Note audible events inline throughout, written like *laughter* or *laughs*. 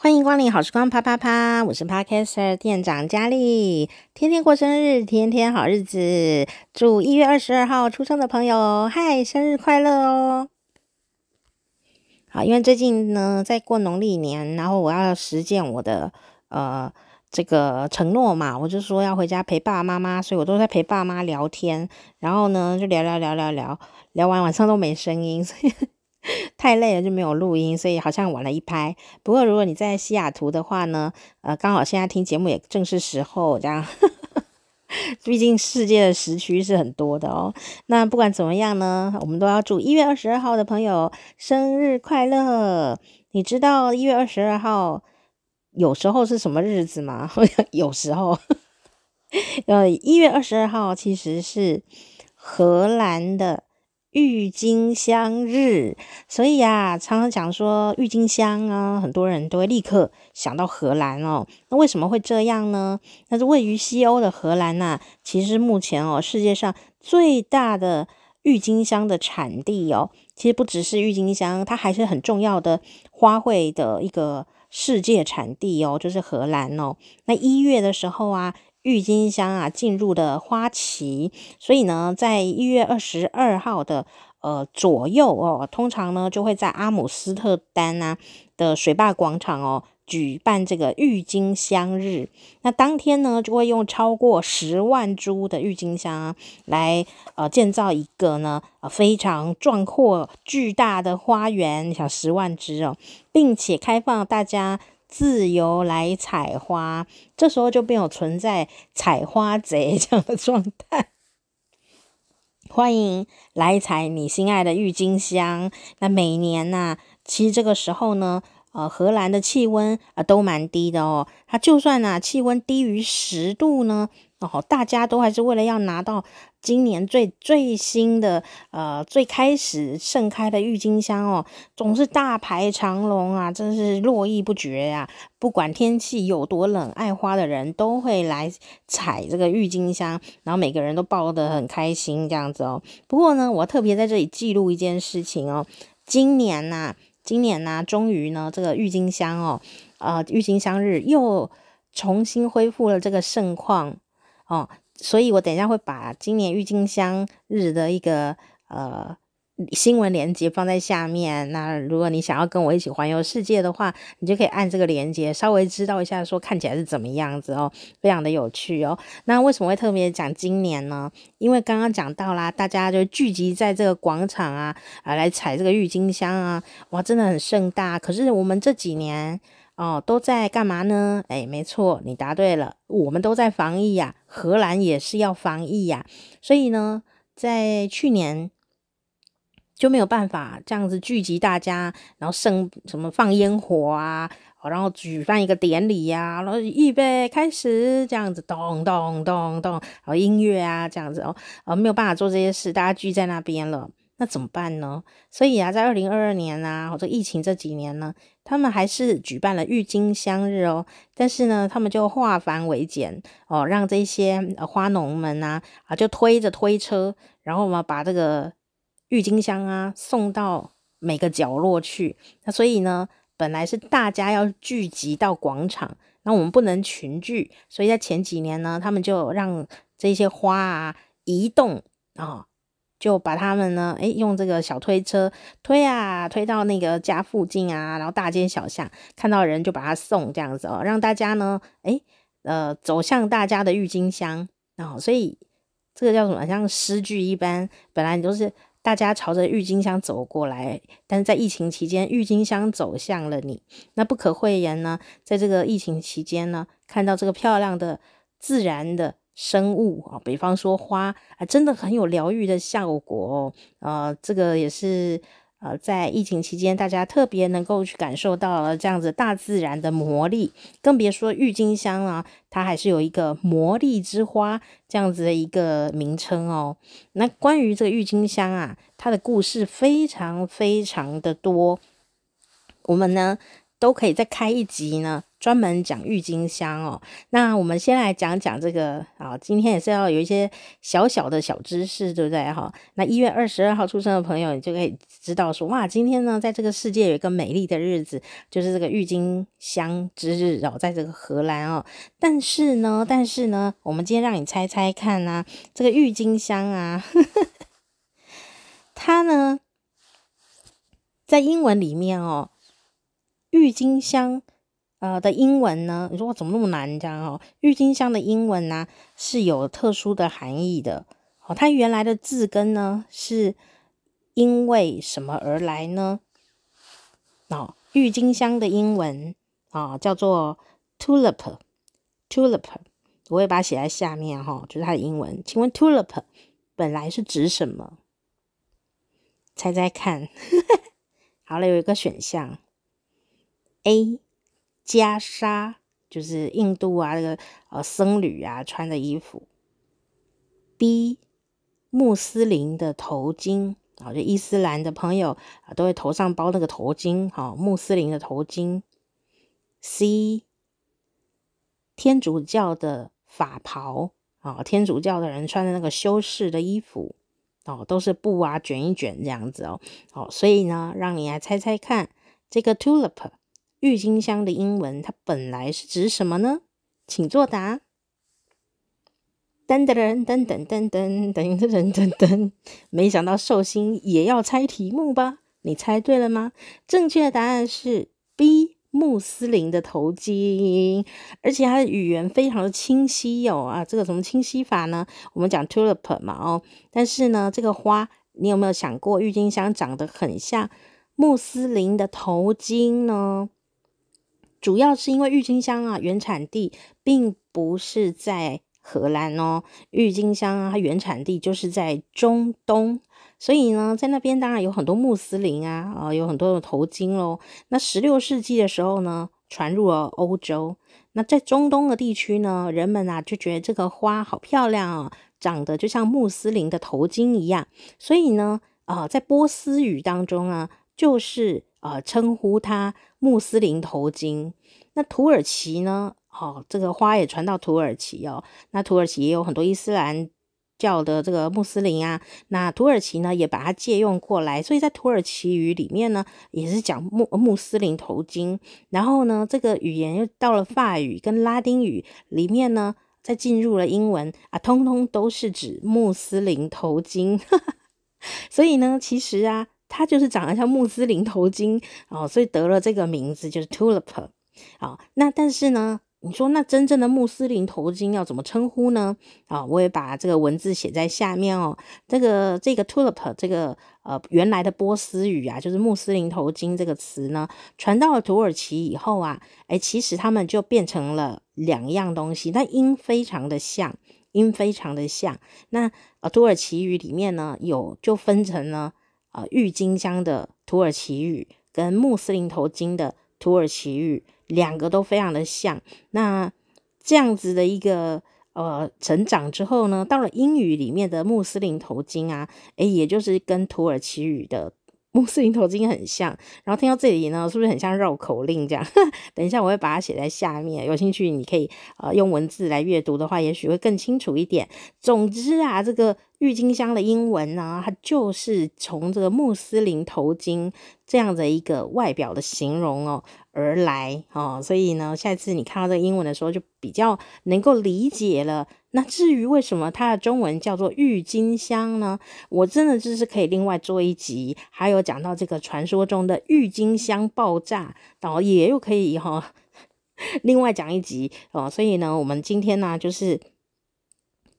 欢迎光临好时光啪啪啪，我是 Podcaster 店长佳丽，天天过生日，天天好日子，祝一月二十二号出生的朋友，嗨，生日快乐哦！好，因为最近呢在过农历年，然后我要实践我的呃这个承诺嘛，我就说要回家陪爸爸妈妈，所以我都在陪爸妈聊天，然后呢就聊聊聊聊聊，聊完晚上都没声音，所以。太累了就没有录音，所以好像晚了一拍。不过如果你在西雅图的话呢，呃，刚好现在听节目也正是时候，这样。*laughs* 毕竟世界的时区是很多的哦。那不管怎么样呢，我们都要祝一月二十二号的朋友生日快乐。你知道一月二十二号有时候是什么日子吗？*laughs* 有时候，*laughs* 呃，一月二十二号其实是荷兰的。郁金香日，所以啊，常常讲说郁金香啊，很多人都会立刻想到荷兰哦。那为什么会这样呢？那是位于西欧的荷兰呐、啊，其实目前哦，世界上最大的郁金香的产地哦，其实不只是郁金香，它还是很重要的花卉的一个世界产地哦，就是荷兰哦。那一月的时候啊。郁金香啊，进入的花期，所以呢，在一月二十二号的呃左右哦，通常呢就会在阿姆斯特丹啊的水坝广场哦举办这个郁金香日。那当天呢，就会用超过十万株的郁金香来呃建造一个呢呃非常壮阔巨大的花园，想十万只哦，并且开放大家。自由来采花，这时候就没有存在采花贼这样的状态。欢迎来采你心爱的郁金香。那每年呢、其实这个时候呢，呃，荷兰的气温啊、都蛮低的哦。它就算呢、啊、气温低于十度呢。哦，大家都还是为了要拿到今年最最新的呃最开始盛开的郁金香哦，总是大排长龙啊，真是络绎不绝呀、啊。不管天气有多冷，爱花的人都会来采这个郁金香，然后每个人都抱得很开心这样子哦。不过呢，我特别在这里记录一件事情哦，今年呐、啊，今年呐、啊，终于呢，这个郁金香哦，呃，郁金香日又重新恢复了这个盛况。哦，所以我等一下会把今年郁金香日的一个呃新闻链接放在下面。那如果你想要跟我一起环游世界的话，你就可以按这个链接，稍微知道一下说看起来是怎么样子哦，非常的有趣哦。那为什么会特别讲今年呢？因为刚刚讲到啦，大家就聚集在这个广场啊啊来采这个郁金香啊，哇，真的很盛大。可是我们这几年。哦，都在干嘛呢？哎，没错，你答对了，我们都在防疫呀。荷兰也是要防疫呀，所以呢，在去年就没有办法这样子聚集大家，然后盛什么放烟火啊，然后举办一个典礼呀，然后预备开始这样子，咚咚咚咚，然后音乐啊这样子哦，呃，没有办法做这些事，大家聚在那边了。那怎么办呢？所以啊，在二零二二年啊，或者疫情这几年呢，他们还是举办了郁金香日哦。但是呢，他们就化繁为简哦，让这些呃花农们啊啊，就推着推车，然后嘛，把这个郁金香啊送到每个角落去。那所以呢，本来是大家要聚集到广场，那我们不能群聚，所以在前几年呢，他们就让这些花啊移动啊。就把他们呢，诶，用这个小推车推啊，推到那个家附近啊，然后大街小巷看到人就把他送这样子哦，让大家呢，诶，呃，走向大家的郁金香哦，所以这个叫什么？像诗句一般，本来你都是大家朝着郁金香走过来，但是在疫情期间，郁金香走向了你。那不可讳言呢，在这个疫情期间呢，看到这个漂亮的自然的。生物啊，比方说花啊，真的很有疗愈的效果哦。呃，这个也是呃，在疫情期间，大家特别能够去感受到了这样子大自然的魔力。更别说郁金香啊，它还是有一个魔力之花这样子的一个名称哦。那关于这个郁金香啊，它的故事非常非常的多。我们呢，都可以再开一集呢，专门讲郁金香哦。那我们先来讲讲这个啊，今天也是要有一些小小的小知识，对不对哈？那一月二十二号出生的朋友，你就可以知道说，哇，今天呢，在这个世界有一个美丽的日子，就是这个郁金香之日哦，在这个荷兰哦。但是呢，但是呢，我们今天让你猜猜看啊，这个郁金香啊，呵 *laughs* 呵它呢，在英文里面哦。郁金香，呃的英文呢？你说我怎么那么难这样哦？郁金香的英文呢、是有特殊的含义的。哦，它原来的字根呢是因为什么而来呢？哦，郁金香的英文啊、哦、叫做 tulip，tulip，我会把它写在下面哈、哦，就是它的英文。请问 tulip 本来是指什么？猜猜看。*laughs* 好了，有一个选项。A 袈裟就是印度啊，那个呃僧侣啊穿的衣服。B 穆斯林的头巾啊，就伊斯兰的朋友啊都会头上包那个头巾，好，穆斯林的头巾。C 天主教的法袍啊，天主教的人穿的那个修士的衣服哦，都是布啊卷一卷这样子哦，哦，所以呢，让你来猜猜看这个 tulip。郁金香的英文，它本来是指什么呢？请作答。噔噔噔噔噔噔噔噔噔噔噔，*laughs* 没想到寿星也要猜题目吧？你猜对了吗？正确的答案是 B，穆斯林的头巾，而且它的语言非常的清晰哟、哦、啊！这个怎么清晰法呢？我们讲 tulip 嘛哦，但是呢，这个花你有没有想过，郁金香长得很像穆斯林的头巾呢？主要是因为郁金香啊，原产地并不是在荷兰哦，郁金香啊，它原产地就是在中东，所以呢，在那边当然有很多穆斯林啊，啊，有很多的头巾喽。那十六世纪的时候呢，传入了欧洲。那在中东的地区呢，人们啊就觉得这个花好漂亮啊，长得就像穆斯林的头巾一样，所以呢，啊，在波斯语当中啊，就是。呃，称呼它穆斯林头巾。那土耳其呢？哦，这个花也传到土耳其哦。那土耳其也有很多伊斯兰教的这个穆斯林啊。那土耳其呢，也把它借用过来，所以在土耳其语里面呢，也是讲穆穆斯林头巾。然后呢，这个语言又到了法语跟拉丁语里面呢，再进入了英文啊，通通都是指穆斯林头巾。*laughs* 所以呢，其实啊。它就是长得像穆斯林头巾哦，所以得了这个名字，就是 tulip 啊、那但是呢，你说那真正的穆斯林头巾要怎么称呼呢？啊、我也把这个文字写在下面哦。这个这个 tulip 这个呃原来的波斯语啊，就是穆斯林头巾这个词呢，传到了土耳其以后啊，诶，其实他们就变成了两样东西，那音非常的像，音非常的像。那呃土耳其语里面呢，有就分成了。郁金香的土耳其语跟穆斯林头巾的土耳其语，两个都非常的像。那这样子的一个呃成长之后呢，到了英语里面的穆斯林头巾啊，诶，也就是跟土耳其语的。穆斯林头巾很像，然后听到这里呢，是不是很像绕口令这样？*laughs* 等一下我会把它写在下面，有兴趣你可以呃用文字来阅读的话，也许会更清楚一点。总之啊，这个郁金香的英文呢，它就是从这个穆斯林头巾这样的一个外表的形容哦而来哦，所以呢，下次你看到这个英文的时候，就比较能够理解了。那至于为什么它的中文叫做郁金香呢？我真的就是可以另外做一集，还有讲到这个传说中的郁金香爆炸，然后也又可以哈、*laughs* 另外讲一集哦。所以呢，我们今天呢，就是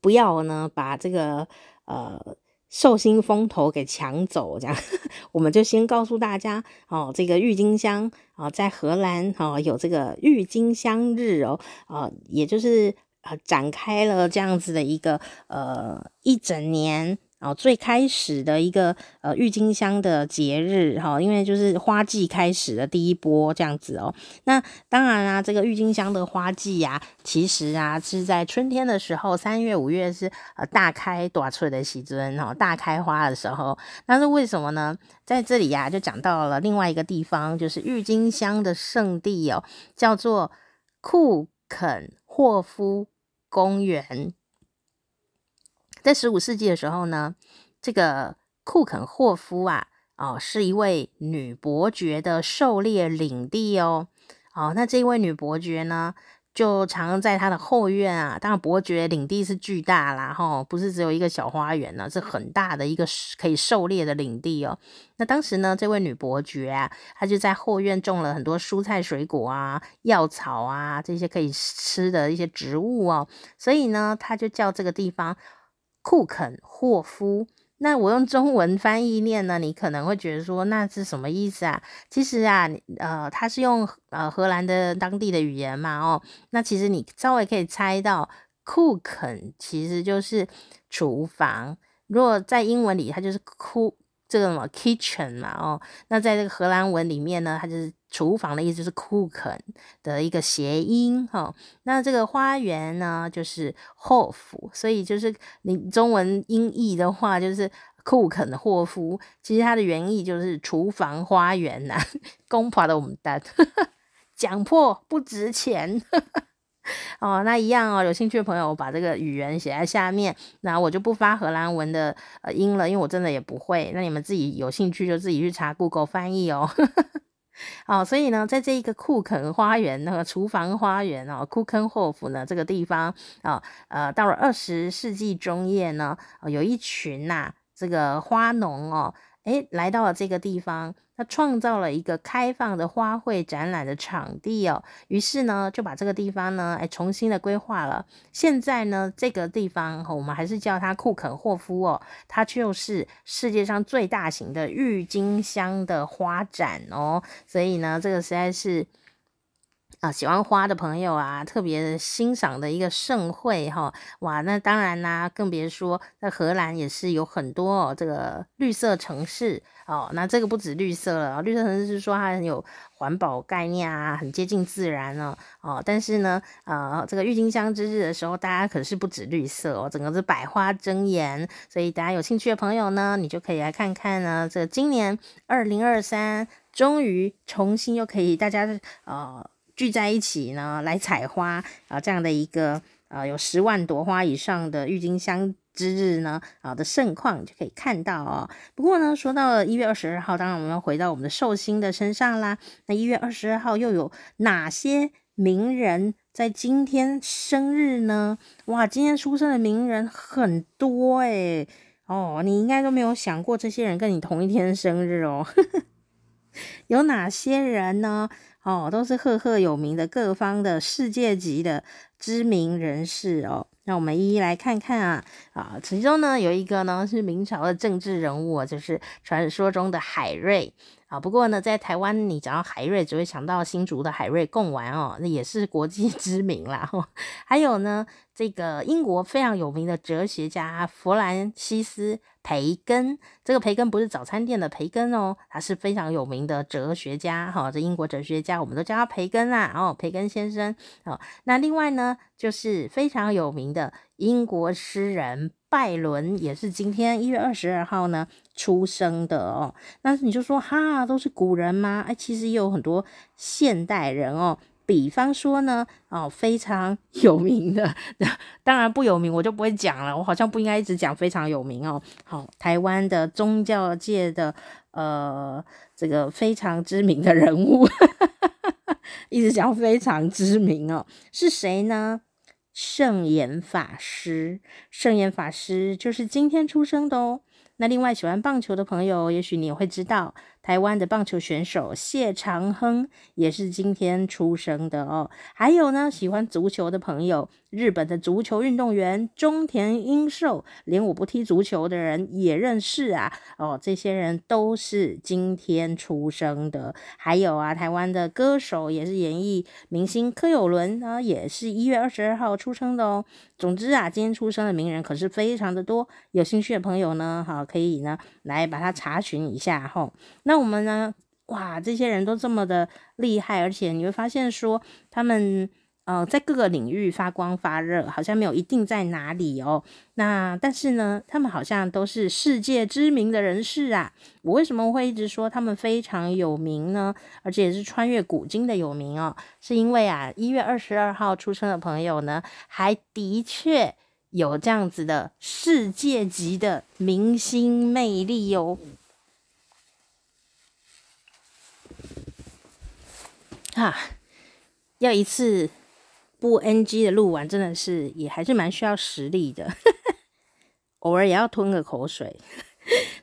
不要呢把这个呃寿星风头给抢走，这样 *laughs* 我们就先告诉大家哦，这个郁金香啊、哦，在荷兰哦有这个郁金香日哦，啊、哦，也就是。呃，展开了这样子的一个呃一整年哦，最开始的一个呃郁金香的节日哈，因为就是花季开始的第一波这样子哦。那当然啦，这个郁金香的花季呀，其实啊是在春天的时候，三月五月是呃大开大出的时阵哦，大开花的时候。那是为什么呢？在这里呀，就讲到了另外一个地方，就是郁金香的圣地哦，叫做库肯霍夫公园。在十五世纪的时候呢，这个库肯霍夫啊，哦，是一位女伯爵的狩猎领地哦。哦，那这一位女伯爵呢，就常在她的后院啊。当然，伯爵领地是巨大啦，哈，不是只有一个小花园呢，是很大的一个可以狩猎的领地哦。那当时呢，这位女伯爵啊，她就在后院种了很多蔬菜、水果啊、药草啊这些可以吃的一些植物哦。所以呢，她就叫这个地方。库肯霍夫，那我用中文翻译念呢，你可能会觉得说那是什么意思啊？其实啊，呃，它是用呃荷兰的当地的语言嘛，哦，那其实你稍微可以猜到，库肯其实就是厨房。如果在英文里，它就是库。这个什么 kitchen 嘛，哦，那在这个荷兰文里面呢，它就是厨房的意思，就是 Kuchen 的一个谐音哈、那这个花园呢，就是 Hof，所以就是你中文音译的话，就是库肯霍夫，其实它的原意就是厨房花园呐、啊。公婆的我们单，*laughs* 讲破不值钱。哦，那一样哦。有兴趣的朋友，我把这个语言写在下面，那我就不发荷兰文的呃音了，因为我真的也不会。那你们自己有兴趣就自己去查 Google 翻译哦。哦，所以呢，在这一个库肯花园那个厨房花园哦库肯霍夫呢这个地方啊、哦，呃，到了二十世纪中叶呢，有一群呐、这个花农哦。诶，来到了这个地方，他创造了一个开放的花卉展览的场地哦。于是呢，就把这个地方呢，诶，重新的规划了。现在呢，这个地方我们还是叫它库肯霍夫哦，它就是世界上最大型的郁金香的花展哦。所以呢，这个实在是。啊，喜欢花的朋友啊，特别欣赏的一个盛会哈，哇，那当然啦，更别说在荷兰也是有很多哦，这个绿色城市哦，那这个不止绿色了，绿色城市是说它很有环保概念啊，很接近自然呢哦，但是呢，呃，这个郁金香之日的时候，大家可是不止绿色哦，整个是百花争艳，所以大家有兴趣的朋友呢，你就可以来看看呢，这今年二零二三终于重新又可以大家呃。聚在一起呢，来采花啊，这样的一个呃，有十万朵花以上的郁金香之日呢，啊的盛况就可以看到哦。不过呢，说到了一月二十二号，当然我们要回到我们的寿星的身上啦。那一月二十二号又有哪些名人在今天生日呢？哇，今天出生的名人很多诶。哦，你应该都没有想过这些人跟你同一天生日哦。*laughs* 有哪些人呢？哦，都是赫赫有名的各方的世界级的知名人士哦。那我们一一来看看啊啊，其中呢有一个呢是明朝的政治人物，就是传说中的海瑞啊。不过呢，在台湾你讲到海瑞，只会想到新竹的海瑞贡丸哦，那也是国际 *laughs* 知名啦。还有呢，这个英国非常有名的哲学家弗兰西斯。培根，这个培根不是早餐店的培根哦，他是非常有名的哲学家，哈，这英国哲学家，我们都叫他培根啦，哦，培根先生，哦，那另外呢，就是非常有名的英国诗人拜伦，也是今天一月二十二号呢出生的哦。那你就说哈，都是古人吗？哎，其实也有很多现代人哦。比方说呢，哦，非常 *laughs* 有名的，*laughs* 当然不有名我就不会讲了，我好像不应该一直讲非常有名哦。好，台湾的宗教界的呃这个非常知名的人物，*laughs* 一直讲非常知名哦，是谁呢？圣严法师，圣严法师就是今天出生的哦。那另外喜欢棒球的朋友，也许你也会知道。台湾的棒球选手谢长亨也是今天出生的哦。还有呢，喜欢足球的朋友，日本的足球运动员中田英寿，连我不踢足球的人也认识啊。哦，这些人都是今天出生的。还有啊，台湾的歌手也是演艺明星柯有伦啊，也是一月二十二号出生的哦。总之啊，今天出生的名人可是非常的多，有兴趣的朋友呢，好，可以呢来把它查询一下哈。那我们呢，哇，这些人都这么的厉害，而且你会发现说他们。呃，在各个领域发光发热，好像没有一定在哪里哦。那但是呢，他们好像都是世界知名的人士啊。我为什么会一直说他们非常有名呢？而且也是穿越古今的有名哦，是因为啊，一月二十二号出生的朋友呢，还的确有这样子的世界级的明星魅力哦。哈，要一次。不 NG 的录完真的是也还是蛮需要实力的，*laughs* 偶尔也要吞个口水。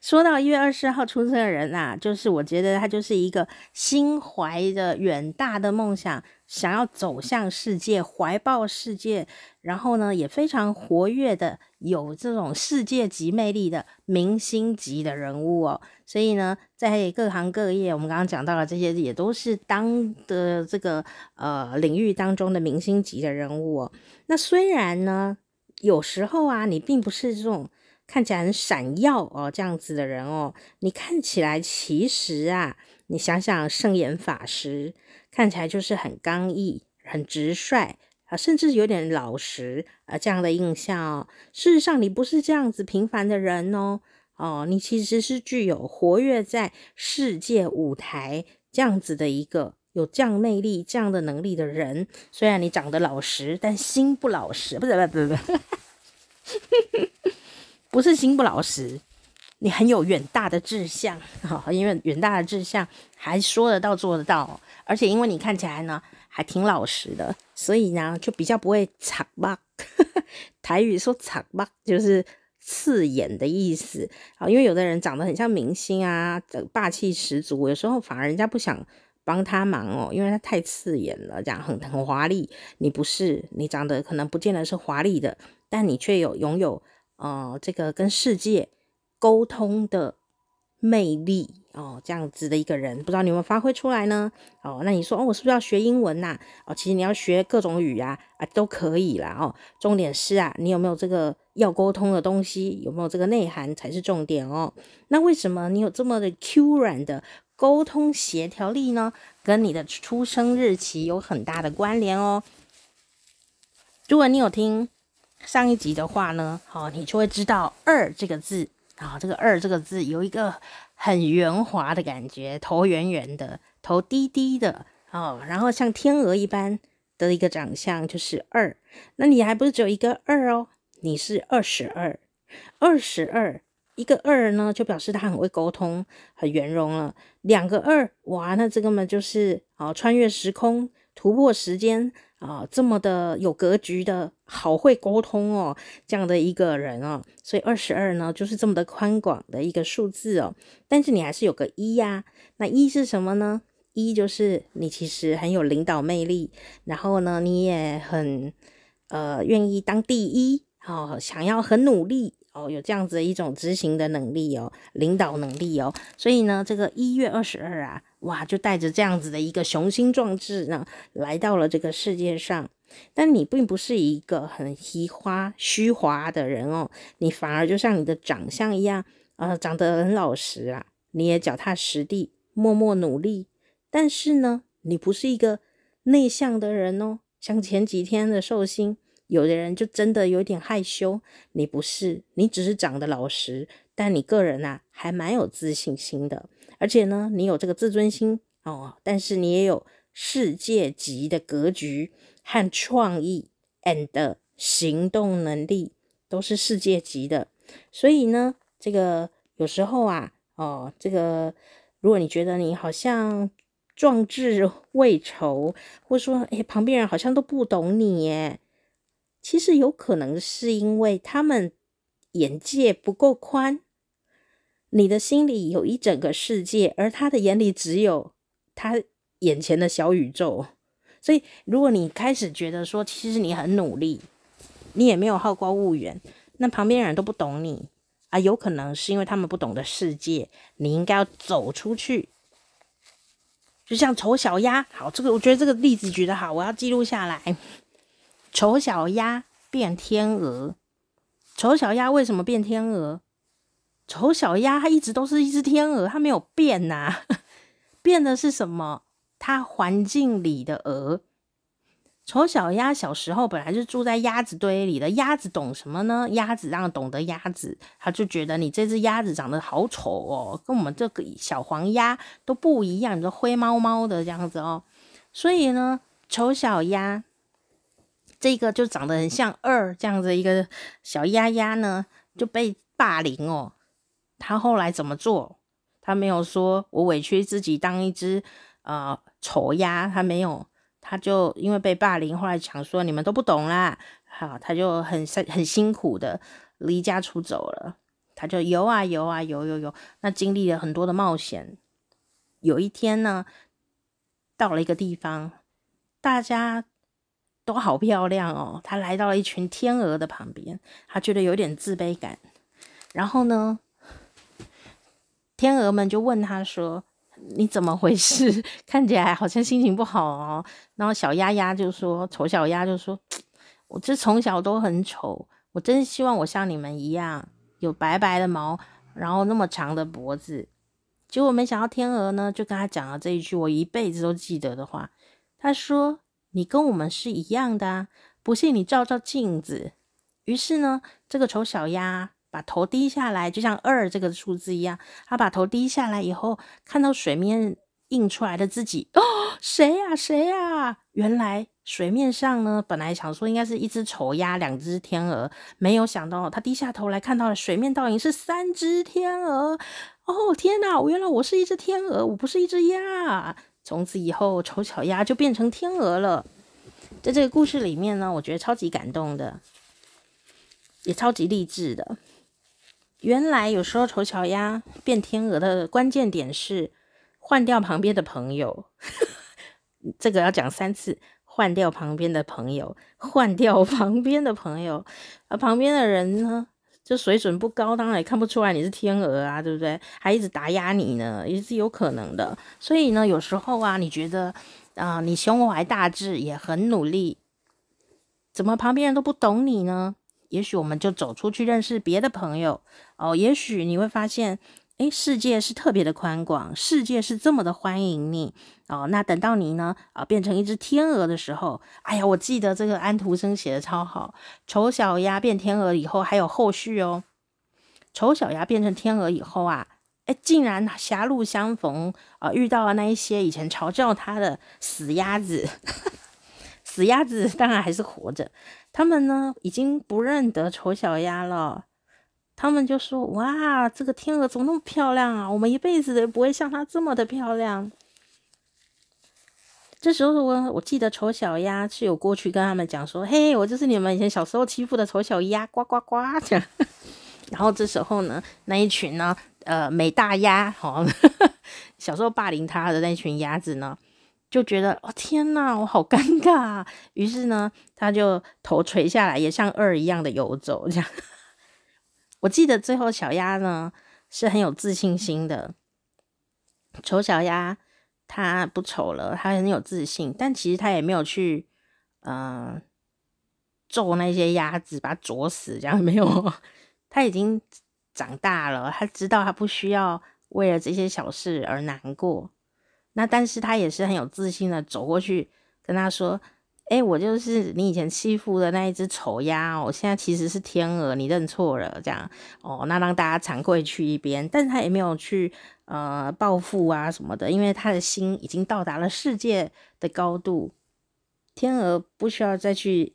说到一月二十号出生的人啊，就是我觉得他就是一个心怀着远大的梦想，想要走向世界，怀抱世界，然后呢也非常活跃的，有这种世界级魅力的明星级的人物哦。所以呢，在各行各业，我们刚刚讲到了这些，也都是当的这个呃领域当中的明星级的人物哦。那虽然呢，有时候啊，你并不是这种。看起来很闪耀哦，这样子的人哦，你看起来其实啊，你想想圣严法师，看起来就是很刚毅、很直率啊，甚至有点老实啊，这样的印象哦。事实上，你不是这样子平凡的人哦，哦，你其实是具有活跃在世界舞台这样子的一个有这样魅力、这样的能力的人。虽然你长得老实，但心不老实，不是，不是，不是，*laughs* 不是。心不老实，你很有远大的志向，哈，*laughs* 因为远大的志向还说得到做得到，而且因为你看起来呢还挺老实的，所以呢就比较不会插目。*laughs* 台语说插目就是刺眼的意思啊，因为有的人长得很像明星啊，霸气十足，有时候反而人家不想帮他忙哦，因为他太刺眼了，这样很很华丽。你不是，你长得可能不见得是华丽的，但你却有拥有。哦，这个跟世界沟通的魅力哦，这样子的一个人，不知道你有没有发挥出来呢？哦，那你说哦，我是不是要学英文呐？哦，其实你要学各种语啊，啊都可以啦。哦，重点是啊，你有没有这个要沟通的东西？有没有这个内涵才是重点哦。那为什么你有这么的 Q 软的沟通协调力呢？跟你的出生日期有很大的关联哦。如果你有听。上一集的话呢，好，你就会知道“二”这个字啊，这个“二”这个字有一个很圆滑的感觉，头圆圆的，头低低的哦，然后像天鹅一般的一个长相，就是二。那你还不是只有一个二哦，你是二十二，二十二，一个二呢，就表示他很会沟通，很圆融了。两个二，哇，那这个嘛就是啊，穿越时空，突破时间。啊、这么的有格局的，好会沟通哦，这样的一个人哦，所以二十二呢，就是这么的宽广的一个数字哦。但是你还是有个一呀，那一是什么呢？一就是你其实很有领导魅力，然后呢，你也很呃愿意当第一哦，想要很努力哦，有这样子的一种执行的能力哦，领导能力哦。所以呢，这个一月二十二啊。哇，就带着这样子的一个雄心壮志呢，来到了这个世界上。但你并不是一个很虚花虚华的人哦，你反而就像你的长相一样，呃，长得很老实啊，你也脚踏实地，默默努力。但是呢，你不是一个内向的人哦，像前几天的寿星，有的人就真的有点害羞。你不是，你只是长得老实，但你个人啊，还蛮有自信心的。而且呢，你有这个自尊心哦，但是你也有世界级的格局和创意，and 行动能力都是世界级的。所以呢，这个有时候啊，哦，这个如果你觉得你好像壮志未酬，或者说哎，旁边人好像都不懂你耶，其实有可能是因为他们眼界不够宽。你的心里有一整个世界，而他的眼里只有他眼前的小宇宙。所以，如果你开始觉得说，其实你很努力，你也没有好高骛远，那旁边人都不懂你啊，有可能是因为他们不懂的世界，你应该要走出去。就像丑小鸭，好，这个我觉得这个例子举得好，我要记录下来。丑小鸭变天鹅，丑小鸭为什么变天鹅？丑小鸭它一直都是一只天鹅，它没有变呐、*laughs* 变的是什么？它环境里的鹅。丑小鸭小时候本来是住在鸭子堆里的，鸭子懂什么呢？鸭子让懂得鸭子，他就觉得你这只鸭子长得好丑哦，跟我们这个小黄鸭都不一样，你说灰猫猫的这样子哦。所以呢，丑小鸭这个就长得很像二这样子一个小鸭鸭呢，就被霸凌哦。他后来怎么做？他没有说我委屈自己当一只呃丑鸭，他没有。他就因为被霸凌，后来想说你们都不懂啦，好，他就很很辛苦的离家出走了。他就游啊游啊游游游，那经历了很多的冒险。有一天呢，到了一个地方，大家都好漂亮哦。他来到了一群天鹅的旁边，他觉得有点自卑感。然后呢，天鹅们就问他说。你怎么回事？*laughs* 看起来好像心情不好哦。然后小鸭鸭就说：“丑小鸭就说，我这从小都很丑，我真希望我像你们一样，有白白的毛，然后那么长的脖子。”结果没想到天鹅呢，就跟他讲了这一句我一辈子都记得的话。他说：“你跟我们是一样的啊，不信你照照镜子。”于是呢，这个丑小鸭。把头低下来，就像二这个数字一样。他把头低下来以后，看到水面映出来的自己，哦，谁呀？谁呀？原来水面上呢，本来想说应该是一只丑鸭，两只天鹅，没有想到他低下头来看到了水面倒影是三只天鹅。哦，天哪！原来我是一只天鹅，我不是一只鸭。从此以后，丑小鸭就变成天鹅了。在这个故事里面呢，我觉得超级感动的，也超级励志的。原来有时候丑小鸭变天鹅的关键点是换掉旁边的朋友，*laughs* 这个要讲三次，换掉旁边的朋友，换掉旁边的朋友，而旁边的人呢，这水准不高，当然也看不出来你是天鹅啊，对不对？还一直打压你呢，也是有可能的。所以呢，有时候啊，你觉得啊、你胸怀大志，也很努力，怎么旁边人都不懂你呢？也许我们就走出去认识别的朋友哦。也许你会发现，诶，世界是特别的宽广，世界是这么的欢迎你哦。那等到你呢啊变成一只天鹅的时候，哎呀，我记得这个安徒生写的超好。丑小鸭变天鹅以后还有后续哦。丑小鸭变成天鹅以后啊，诶，竟然狭路相逢啊，遇到了那一些以前嘲笑他的死鸭子。*laughs* 死鸭子当然还是活着。他们呢，已经不认得丑小鸭了。他们就说：“哇，这个天鹅怎么那么漂亮啊？我们一辈子都不会像它这么的漂亮。”这时候我我记得丑小鸭是有过去跟他们讲说：“嘿，我就是你们以前小时候欺负的丑小鸭，呱呱呱。”这样。然后这时候呢，那一群呢，呃，美大鸭，好，*laughs* 小时候霸凌他的那群鸭子呢。就觉得哦天哪，我好尴尬。啊于是呢，他就头垂下来，也像二一样的游走。这样，我记得最后小鸭呢是很有自信心的。丑小鸭它不丑了，它很有自信，但其实它也没有去嗯、揍那些鸭子，把它啄死，这样 *laughs* 没有。它已经长大了，它知道它不需要为了这些小事而难过。那但是他也是很有自信的走过去跟他说：“哎、我就是你以前欺负的那一只丑鸭，我现在其实是天鹅，你认错了。”这样哦，那让大家惭愧去一边，但是他也没有去呃报复啊什么的，因为他的心已经到达了世界的高度。天鹅不需要再去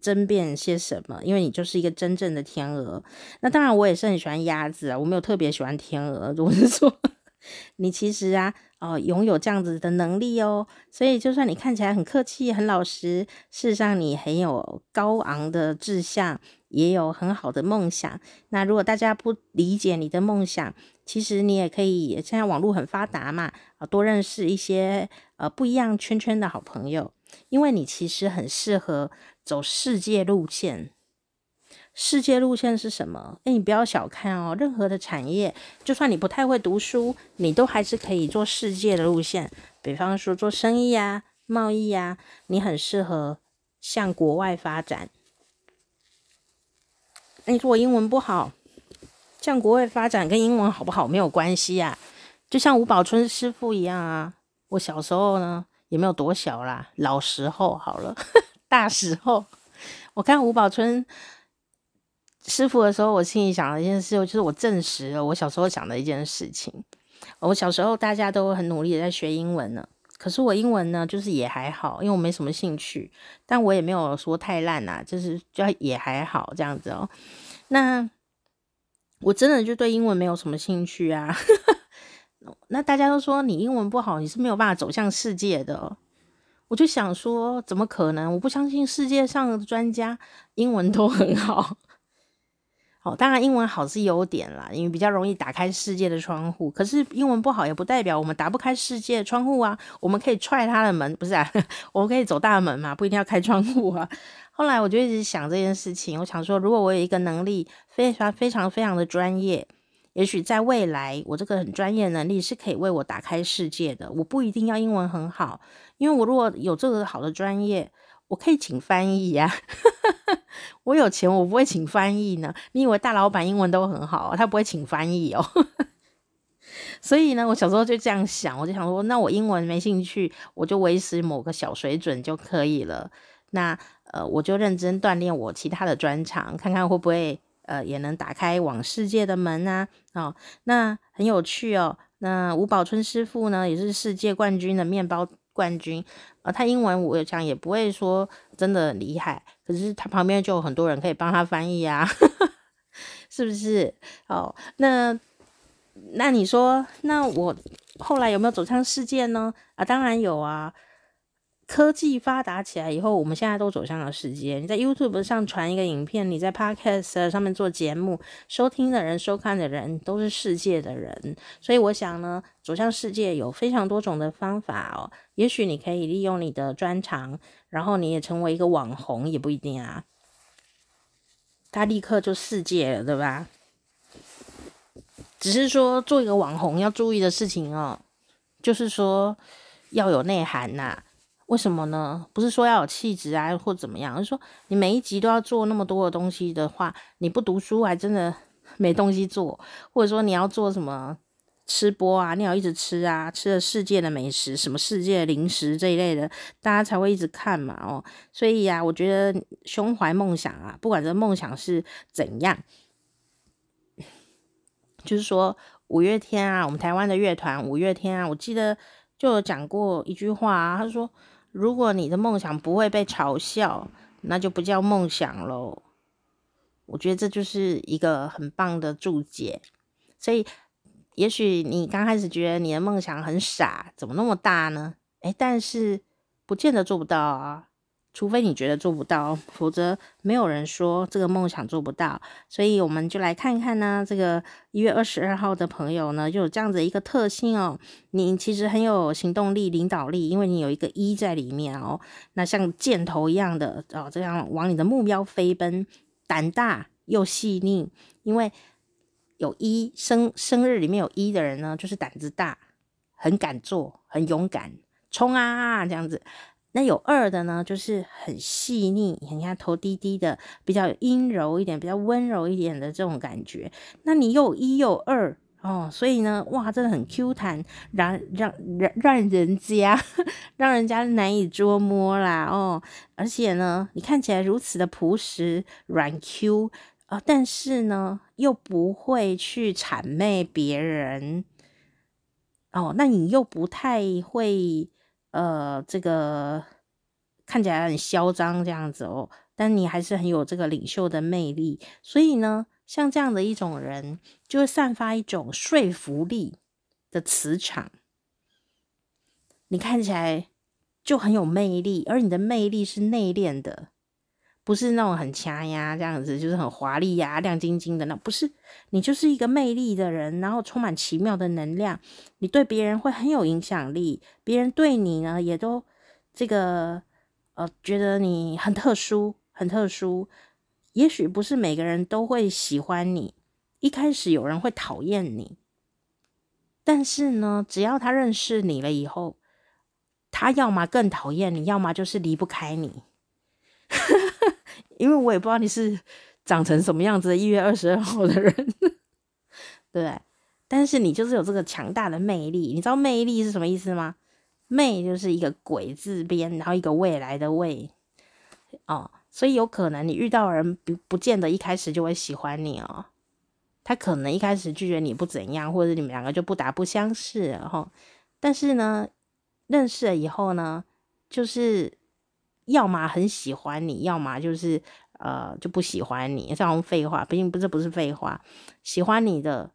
争辩些什么，因为你就是一个真正的天鹅。那当然，我也是很喜欢鸭子啊，我没有特别喜欢天鹅，我是说。*laughs* 你其实啊，哦，拥有这样子的能力哦，所以就算你看起来很客气、很老实，事实上你很有高昂的志向，也有很好的梦想。那如果大家不理解你的梦想，其实你也可以，现在网络很发达嘛，啊，多认识一些呃不一样圈圈的好朋友，因为你其实很适合走世界路线。世界路线是什么？诶，你不要小看哦，任何的产业，就算你不太会读书，你都还是可以做世界的路线。比方说做生意啊、贸易啊，你很适合向国外发展。你说我英文不好，向国外发展跟英文好不好没有关系啊。就像吴宝春师傅一样啊，我小时候呢也没有多小啦，老时候好了，*laughs* 大时候，我看吴宝春。师傅的时候，我心里想的一件事，就是我证实了我小时候想的一件事情。我小时候大家都很努力的在学英文呢，可是我英文呢，就是也还好，因为我没什么兴趣，但我也没有说太烂呐，就是就也还好这样子哦。那我真的就对英文没有什么兴趣啊。*laughs* 那大家都说你英文不好，你是没有办法走向世界的。我就想说，怎么可能？我不相信世界上的专家英文都很好。哦，当然英文好是优点啦，因为比较容易打开世界的窗户。可是英文不好也不代表我们打不开世界的窗户啊，我们可以踹他的门，不是啊？*laughs* 我们可以走大门嘛，不一定要开窗户啊。后来我就一直想这件事情，我想说，如果我有一个能力非常非常非常的专业，也许在未来我这个很专业的能力是可以为我打开世界的。我不一定要英文很好，因为我如果有这个好的专业。我可以请翻译呀，*laughs* 我有钱，我不会请翻译呢。你以为大老板英文都很好，他不会请翻译哦。*laughs* 所以呢，我小时候就这样想，我就想说，那我英文没兴趣，我就维持某个小水准就可以了。那呃，我就认真锻炼我其他的专长，看看会不会呃也能打开往世界的门啊。哦，那很有趣哦。那吴宝春师傅呢，也是世界冠军的面包冠军，啊，他英文我讲也不会说真的很厉害，可是他旁边就有很多人可以帮他翻译啊，*laughs* 是不是？哦，那那你说，那我后来有没有走向世界呢？啊，当然有啊。科技发达起来以后，我们现在都走向了世界。你在 YouTube 上传一个影片，你在 Podcast 上面做节目，收听的人、收看的人都是世界的人。所以我想呢，走向世界有非常多种的方法哦。也许你可以利用你的专长，然后你也成为一个网红，也不一定啊。他立刻就世界了，对吧？只是说做一个网红要注意的事情哦，就是说要有内涵呐、为什么呢？不是说要有气质啊，或怎么样？而是说你每一集都要做那么多的东西的话，你不读书还真的 *laughs* 没东西做。或者说你要做什么吃播啊，你要一直吃啊，吃了世界的美食，什么世界零食这一类的，大家才会一直看嘛。哦，所以呀、啊，我觉得胸怀梦想啊，不管这梦想是怎样，就是说五月天啊，我们台湾的乐团五月天啊，我记得就有讲过一句话啊，他说。如果你的梦想不会被嘲笑，那就不叫梦想喽。我觉得这就是一个很棒的注解。所以，也许你刚开始觉得你的梦想很傻，怎么那么大呢？诶，但是不见得做不到啊。除非你觉得做不到，否则没有人说这个梦想做不到。所以我们就来看一看呢，这个一月二十二号的朋友呢，就有这样子一个特性哦。你其实很有行动力、领导力，因为你有一个一在里面哦。那像箭头一样的哦，这样往你的目标飞奔，胆大又细腻。因为有一生生日里面有一的人呢，就是胆子大，很敢做，很勇敢，冲啊这样子。那有二的呢，就是很细腻，你看头低低的，比较阴柔一点，比较温柔一点的这种感觉。那你又一又二哦，所以呢，哇，真的很 Q 弹，让让让让人家 *laughs* 让人家难以捉摸啦哦。而且呢，你看起来如此的朴实软 Q 啊，但是呢，又不会去谄媚别人哦，那你又不太会。呃，这个看起来很嚣张这样子哦，但你还是很有这个领袖的魅力。所以呢，像这样的一种人，就会散发一种说服力的磁场。你看起来就很有魅力，而你的魅力是内敛的，不是那种很掐呀，这样子就是很华丽呀、亮晶晶的那，不是，你就是一个魅力的人，然后充满奇妙的能量，你对别人会很有影响力，别人对你呢也都这个呃觉得你很特殊，很特殊。也许不是每个人都会喜欢你，一开始有人会讨厌你，但是呢，只要他认识你了以后，他要么更讨厌你，要么就是离不开你。因为我也不知道你是长成什么样子的，一月二十二号的人，*laughs* 对，但是你就是有这个强大的魅力。你知道魅力是什么意思吗？魅就是一个鬼字边，然后一个未来的未，哦，所以有可能你遇到人不不见得一开始就会喜欢你哦，他可能一开始拒绝你不怎样，或者你们两个就不打不相识，然后，但是呢，认识了以后呢，就是。要么很喜欢你，要么就是呃就不喜欢你。这种废话，毕竟不是不是废话。喜欢你的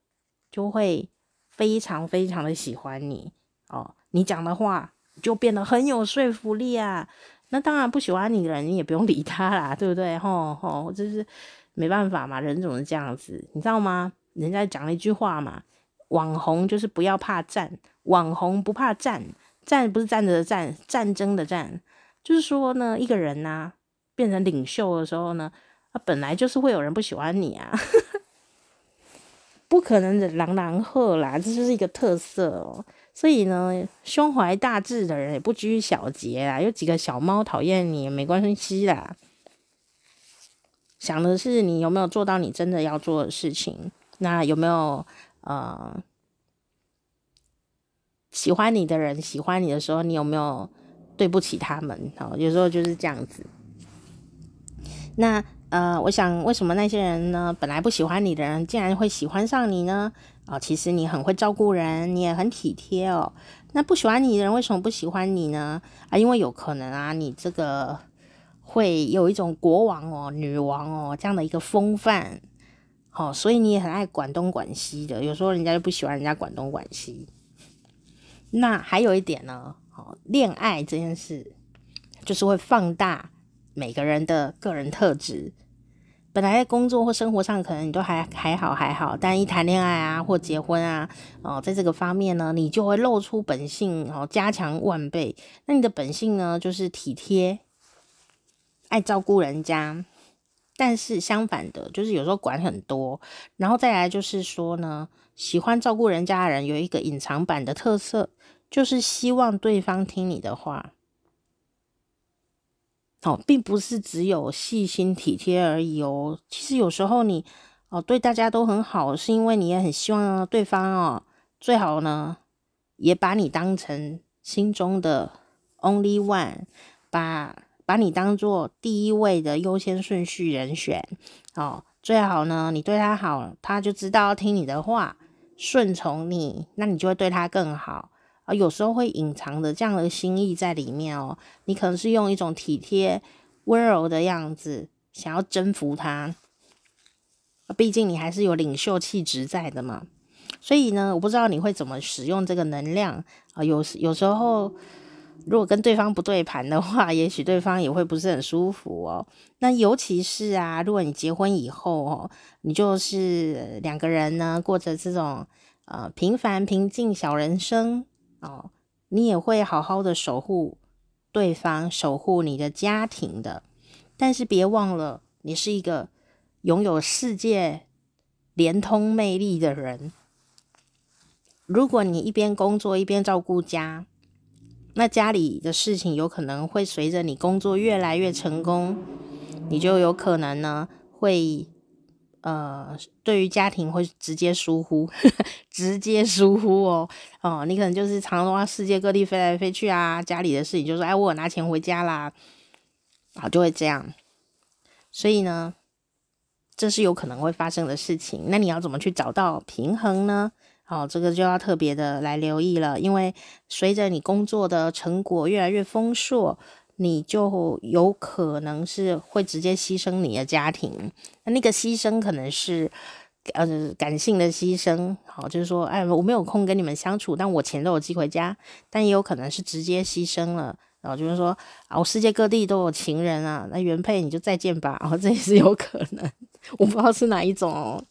就会非常非常的喜欢你哦，你讲的话就变得很有说服力啊。那当然不喜欢你的人，你也不用理他啦，对不对？吼吼，就是没办法嘛，人总是这样子，你知道吗？人家讲了一句话嘛，网红就是不要怕战，网红不怕战，战不是站着的战，战争的战。就是说呢，一个人呐、啊、变成领袖的时候呢，他本来就是会有人不喜欢你啊，*laughs* 不可能的狼狼赫啦，这就是一个特色哦。所以呢，胸怀大志的人也不拘小节啊，有几个小猫讨厌你也没关系啦。想的是你有没有做到你真的要做的事情，那有没有呃喜欢你的人喜欢你的时候，你有没有？对不起他们，哦，有时候就是这样子。那呃，我想为什么那些人呢，本来不喜欢你的人，竟然会喜欢上你呢？啊、哦，其实你很会照顾人，你也很体贴哦。那不喜欢你的人为什么不喜欢你呢？啊，因为有可能啊，你这个会有一种国王哦、女王哦这样的一个风范，哦，所以你也很爱管东管西的。有时候人家就不喜欢人家管东管西。那还有一点呢。恋爱这件事，就是会放大每个人的个人特质。本来在工作或生活上，可能你都还还好还好，但一谈恋爱啊或结婚啊，哦，在这个方面呢，你就会露出本性，哦，加强万倍。那你的本性呢，就是体贴，爱照顾人家。但是相反的，就是有时候管很多。然后再来就是说呢，喜欢照顾人家的人有一个隐藏版的特色。就是希望对方听你的话，哦，并不是只有细心体贴而已哦。其实有时候你哦对大家都很好，是因为你也很希望对方哦最好呢也把你当成心中的 only one，把把你当做第一位的优先顺序人选哦。最好呢你对他好，他就知道听你的话，顺从你，那你就会对他更好。啊，有时候会隐藏着这样的心意在里面哦。你可能是用一种体贴、温柔的样子想要征服他，毕竟你还是有领袖气质在的嘛。所以呢，我不知道你会怎么使用这个能量啊。有有时候，如果跟对方不对盘的话，*laughs* 也许对方也会不是很舒服哦。那尤其是啊，如果你结婚以后哦，你就是两个人呢，过着这种呃平凡平静小人生。哦，你也会好好的守护对方，守护你的家庭的。但是别忘了，你是一个拥有世界连通魅力的人。如果你一边工作一边照顾家，那家里的事情有可能会随着你工作越来越成功，你就有可能呢会。呃，对于家庭会直接疏忽，*laughs* 直接疏忽哦。哦，你可能就是常常往世界各地飞来飞去啊，家里的事情就说，哎，我有拿钱回家啦，好，就会这样。所以呢，这是有可能会发生的事情。那你要怎么去找到平衡呢？好，这个就要特别的来留意了，因为随着你工作的成果越来越丰硕。你就有可能是会直接牺牲你的家庭，那那个牺牲可能是呃感性的牺牲，好，就是说，哎，我没有空跟你们相处，但我钱都有寄回家，但也有可能是直接牺牲了然后就是说啊，我世界各地都有情人啊，那原配你就再见吧，然后这也是有可能，我不知道是哪一种哦。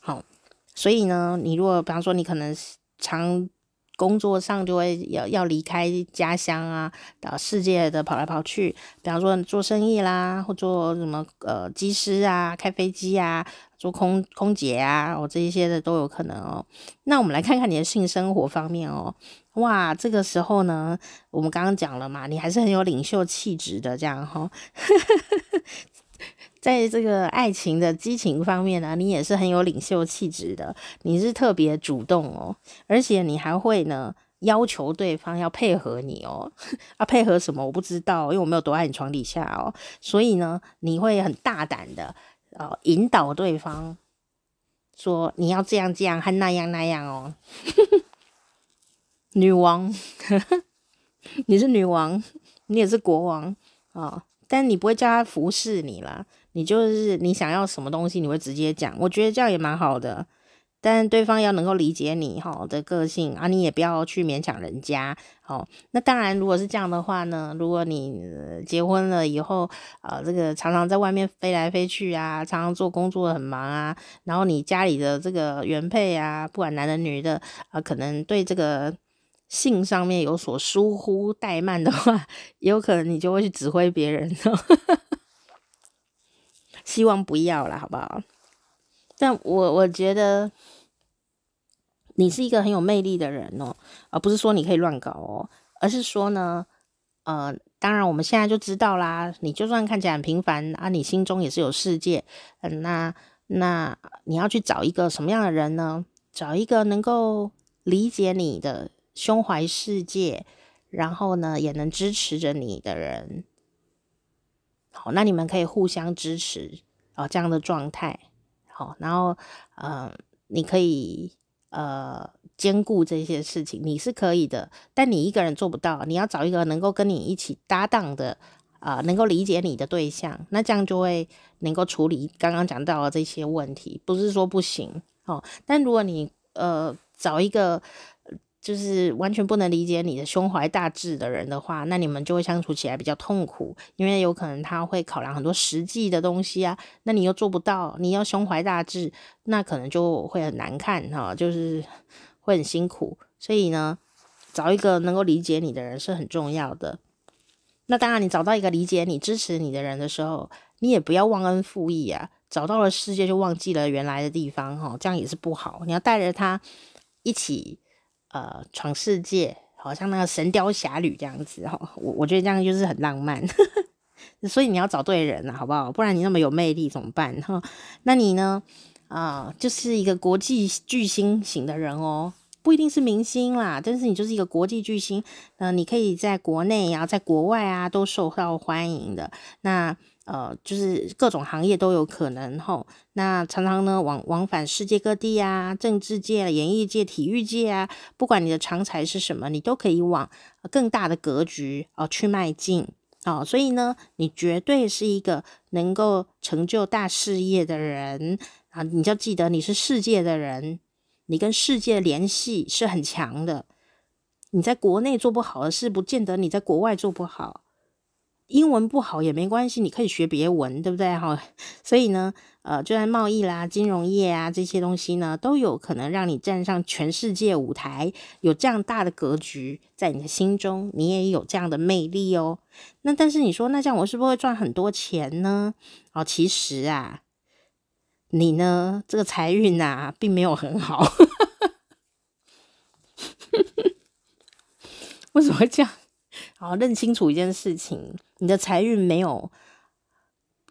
好，所以呢，你如果比方说你可能常工作上就会要要离开家乡啊，到世界的跑来跑去，比方说做生意啦，或做什么呃机师啊，开飞机啊。做空空姐啊，哦，这一些的都有可能哦。那我们来看看你的性生活方面哦。哇，这个时候呢，我们刚刚讲了嘛，你还是很有领袖气质的，这样哈、哦。*laughs* 在这个爱情的激情方面呢，你也是很有领袖气质的，你是特别主动哦，而且你还会呢要求对方要配合你哦。*laughs* 啊，配合什么我不知道，因为我没有躲在你床底下哦。所以呢，你会很大胆的。哦，引导对方说你要这样这样和那样那样哦，*laughs* 女王，*laughs* 你是女王，你也是国王哦，但你不会叫他服侍你啦，你就是你想要什么东西，你会直接讲，我觉得这样也蛮好的。但对方要能够理解你哈的个性啊，你也不要去勉强人家。好，那当然，如果是这样的话呢，如果你结婚了以后啊，这个常常在外面飞来飞去啊，常常做工作很忙啊，然后你家里的这个原配啊，不管男的女的啊，可能对这个性上面有所疏忽怠慢的话，也有可能你就会去指挥别人。*laughs* 希望不要啦，好不好？但我我觉得你是一个很有魅力的人哦，而不是说你可以乱搞哦，而是说呢，呃，当然我们现在就知道啦，你就算看起来很平凡啊，你心中也是有世界。嗯，那那你要去找一个什么样的人呢？找一个能够理解你的胸怀世界，然后呢，也能支持着你的人。好，那你们可以互相支持啊，这样的状态。好，然后，呃，你可以呃兼顾这些事情，你是可以的，但你一个人做不到，你要找一个能够跟你一起搭档的，啊、能够理解你的对象，那这样就会能够处理刚刚讲到的这些问题，不是说不行，哦，但如果你呃找一个。就是完全不能理解你的胸怀大志的人的话，那你们就会相处起来比较痛苦，因为有可能他会考量很多实际的东西啊，那你又做不到，你要胸怀大志，那可能就会很难看哈，就是会很辛苦。所以呢，找一个能够理解你的人是很重要的。那当然，你找到一个理解你、支持你的人的时候，你也不要忘恩负义啊，找到了世界就忘记了原来的地方哈，这样也是不好。你要带着他一起。呃，闯世界，好像那个《神雕侠侣》这样子哈，我我觉得这样就是很浪漫，*laughs* 所以你要找对人了，好不好？不然你那么有魅力怎么办哈？那你呢？啊、就是一个国际巨星型的人哦，不一定是明星啦，但是你就是一个国际巨星，呃，你可以在国内啊，在国外啊都受到欢迎的。那呃，就是各种行业都有可能吼，那常常呢往往返世界各地啊，政治界、演艺界、体育界啊，不管你的长才是什么，你都可以往更大的格局哦去迈进哦。所以呢，你绝对是一个能够成就大事业的人啊！你就记得你是世界的人，你跟世界联系是很强的。你在国内做不好的事，不见得你在国外做不好。英文不好也没关系，你可以学别文，对不对？哈，所以呢，呃，就在贸易啦、金融业啊这些东西呢，都有可能让你站上全世界舞台，有这样大的格局在你的心中，你也有这样的魅力哦。那但是你说，那这样我是不是会赚很多钱呢？哦，其实啊，你呢，这个财运啊，并没有很好。*laughs* 为什么会这样？好，认清楚一件事情，你的财运没有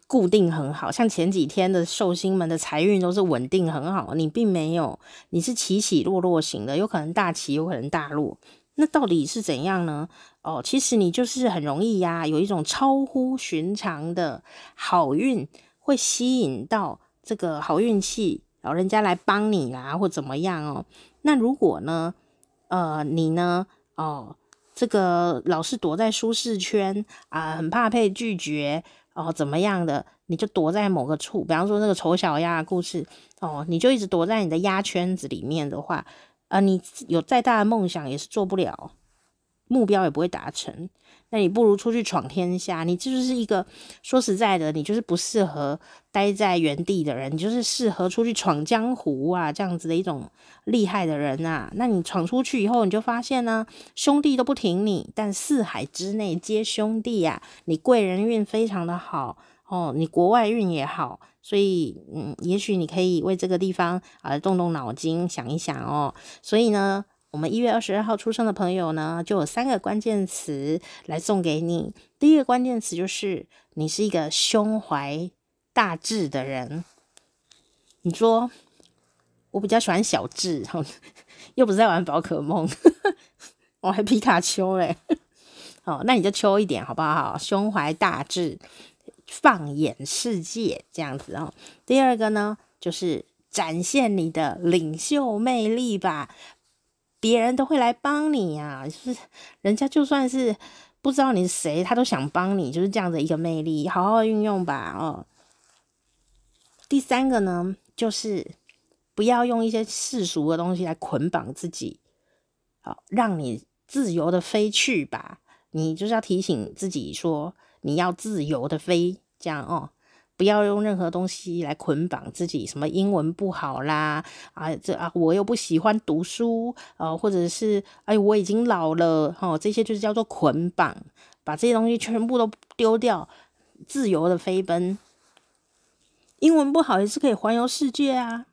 固定很好，像前几天的寿星们的财运都是稳定很好，你并没有，你是起起落落型的，有可能大起，有可能大落，那到底是怎样呢？哦，其实你就是很容易呀，有一种超乎寻常的好运会吸引到这个好运气，然后人家来帮你啦，或怎么样哦。那如果呢，呃，你呢，哦。这个老是躲在舒适圈啊，很怕被拒绝哦，怎么样的？你就躲在某个处，比方说那个丑小鸭故事哦，你就一直躲在你的鸭圈子里面的话，呃，你有再大的梦想也是做不了，目标也不会达成。那你不如出去闯天下。你就是一个说实在的，你就是不适合待在原地的人，你就是适合出去闯江湖啊，这样子的一种厉害的人啊。那你闯出去以后，你就发现呢，兄弟都不挺你，但四海之内皆兄弟啊。你贵人运非常的好哦，你国外运也好，所以嗯，也许你可以为这个地方啊、动动脑筋，想一想哦。所以呢。我们一月二十二号出生的朋友呢，就有三个关键词来送给你。第一个关键词就是你是一个胸怀大志的人。你说我比较喜欢小智，*laughs* 又不是在玩宝可梦，我还皮卡丘嘞。哦，那你就秋一点好不好？胸怀大志，放眼世界这样子哦。第二个呢，就是展现你的领袖魅力吧。别人都会来帮你呀、啊，就是人家就算是不知道你是谁，他都想帮你，就是这样的一个魅力，好好运用吧哦。第三个呢，就是不要用一些世俗的东西来捆绑自己，好，让你自由的飞去吧。你就是要提醒自己说，你要自由的飞，这样哦。不要用任何东西来捆绑自己，什么英文不好啦，啊，这啊我又不喜欢读书，呃，或者是哎我已经老了，哈、哦，这些就是叫做捆绑，把这些东西全部都丢掉，自由的飞奔。英文不好也是可以环游世界啊，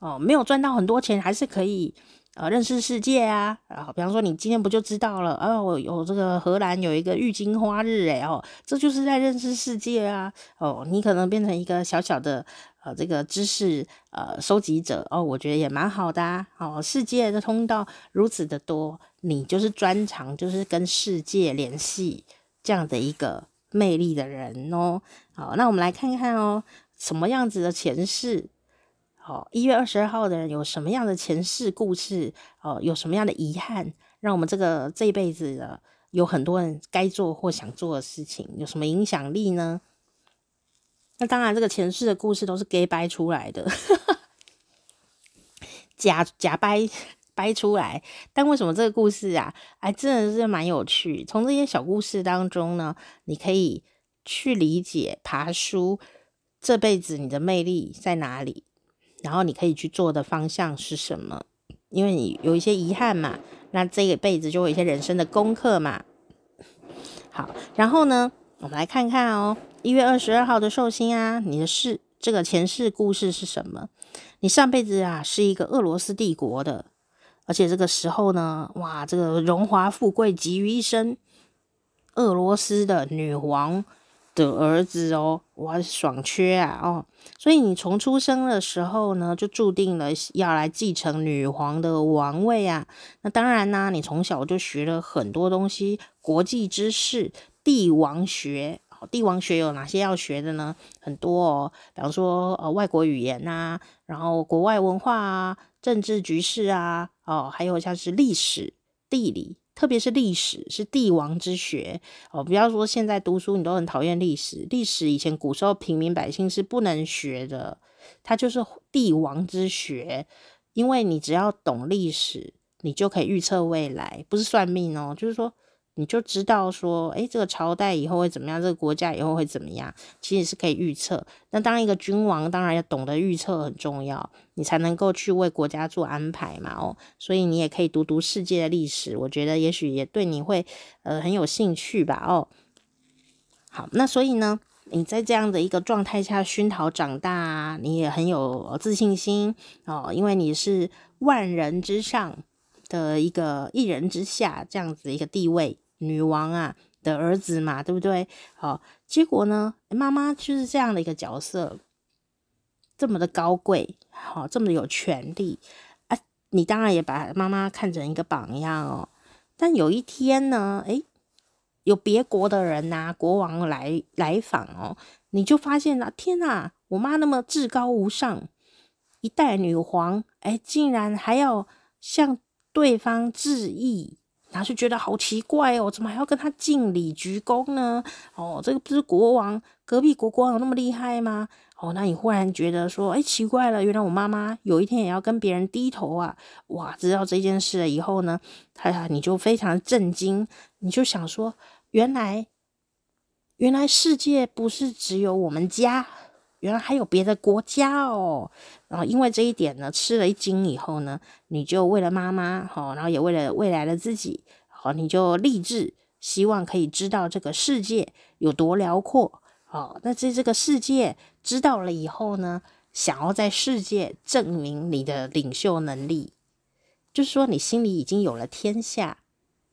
哦，没有赚到很多钱还是可以。呃，认识世界啊，然后比方说你今天不就知道了？哦，有这个荷兰有一个郁金花日，诶哦，这就是在认识世界啊。哦，你可能变成一个小小的呃这个知识呃收集者哦，我觉得也蛮好的啊。哦，世界的通道如此的多，你就是专长就是跟世界联系这样的一个魅力的人哦。好，那我们来看看哦，什么样子的前世？哦，一月二十二号的人有什么样的前世故事？哦，有什么样的遗憾，让我们这个这一辈子的有很多人该做或想做的事情，有什么影响力呢？那当然，这个前世的故事都是给掰出来的，假假掰掰出来。但为什么这个故事啊，哎，真的是蛮有趣。从这些小故事当中呢，你可以去理解爬书这辈子你的魅力在哪里。然后你可以去做的方向是什么？因为你有一些遗憾嘛，那这一辈子就会有一些人生的功课嘛。好，然后呢，我们来看看哦，一月二十二号的寿星啊，你的世这个前世故事是什么？你上辈子啊是一个俄罗斯帝国的，而且这个时候呢，哇，这个荣华富贵集于一身，俄罗斯的女皇。的儿子哦，哇，爽缺啊哦，所以你从出生的时候呢，就注定了要来继承女皇的王位啊。那当然呢，你从小就学了很多东西，国际知识、帝王学。帝王学有哪些要学的呢？很多哦，比方说呃外国语言啊，然后国外文化啊，政治局势啊，哦，还有像是历史、地理。特别是历史是帝王之学哦，不要说现在读书你都很讨厌历史，历史以前古时候平民百姓是不能学的，它就是帝王之学，因为你只要懂历史，你就可以预测未来，不是算命哦，就是说。你就知道说，诶，这个朝代以后会怎么样？这个国家以后会怎么样？其实是可以预测。那当一个君王，当然要懂得预测很重要，你才能够去为国家做安排嘛。哦，所以你也可以读读世界的历史，我觉得也许也对你会呃很有兴趣吧。哦，好，那所以呢，你在这样的一个状态下熏陶长大，你也很有自信心哦，因为你是万人之上的一个一人之下这样子一个地位。女王啊的儿子嘛，对不对？好，结果呢，妈妈就是这样的一个角色，这么的高贵，好，这么的有权力啊，你当然也把妈妈看成一个榜样哦。但有一天呢，诶，有别国的人呐、国王来来访哦，你就发现了，天哪，我妈那么至高无上，一代女皇，诶，竟然还要向对方致意。他就觉得好奇怪哦，怎么还要跟他敬礼鞠躬呢？哦，这个不是国王，隔壁国国王有那么厉害吗？哦，那你忽然觉得说，哎，奇怪了，原来我妈妈有一天也要跟别人低头啊！哇，知道这件事了以后呢，他你就非常震惊，你就想说，原来，原来世界不是只有我们家，原来还有别的国家哦。然后因为这一点呢，吃了一惊以后呢，你就为了妈妈，好，然后也为了未来的自己，好，你就立志，希望可以知道这个世界有多辽阔。哦，那在这个世界知道了以后呢，想要在世界证明你的领袖能力，就是说你心里已经有了天下，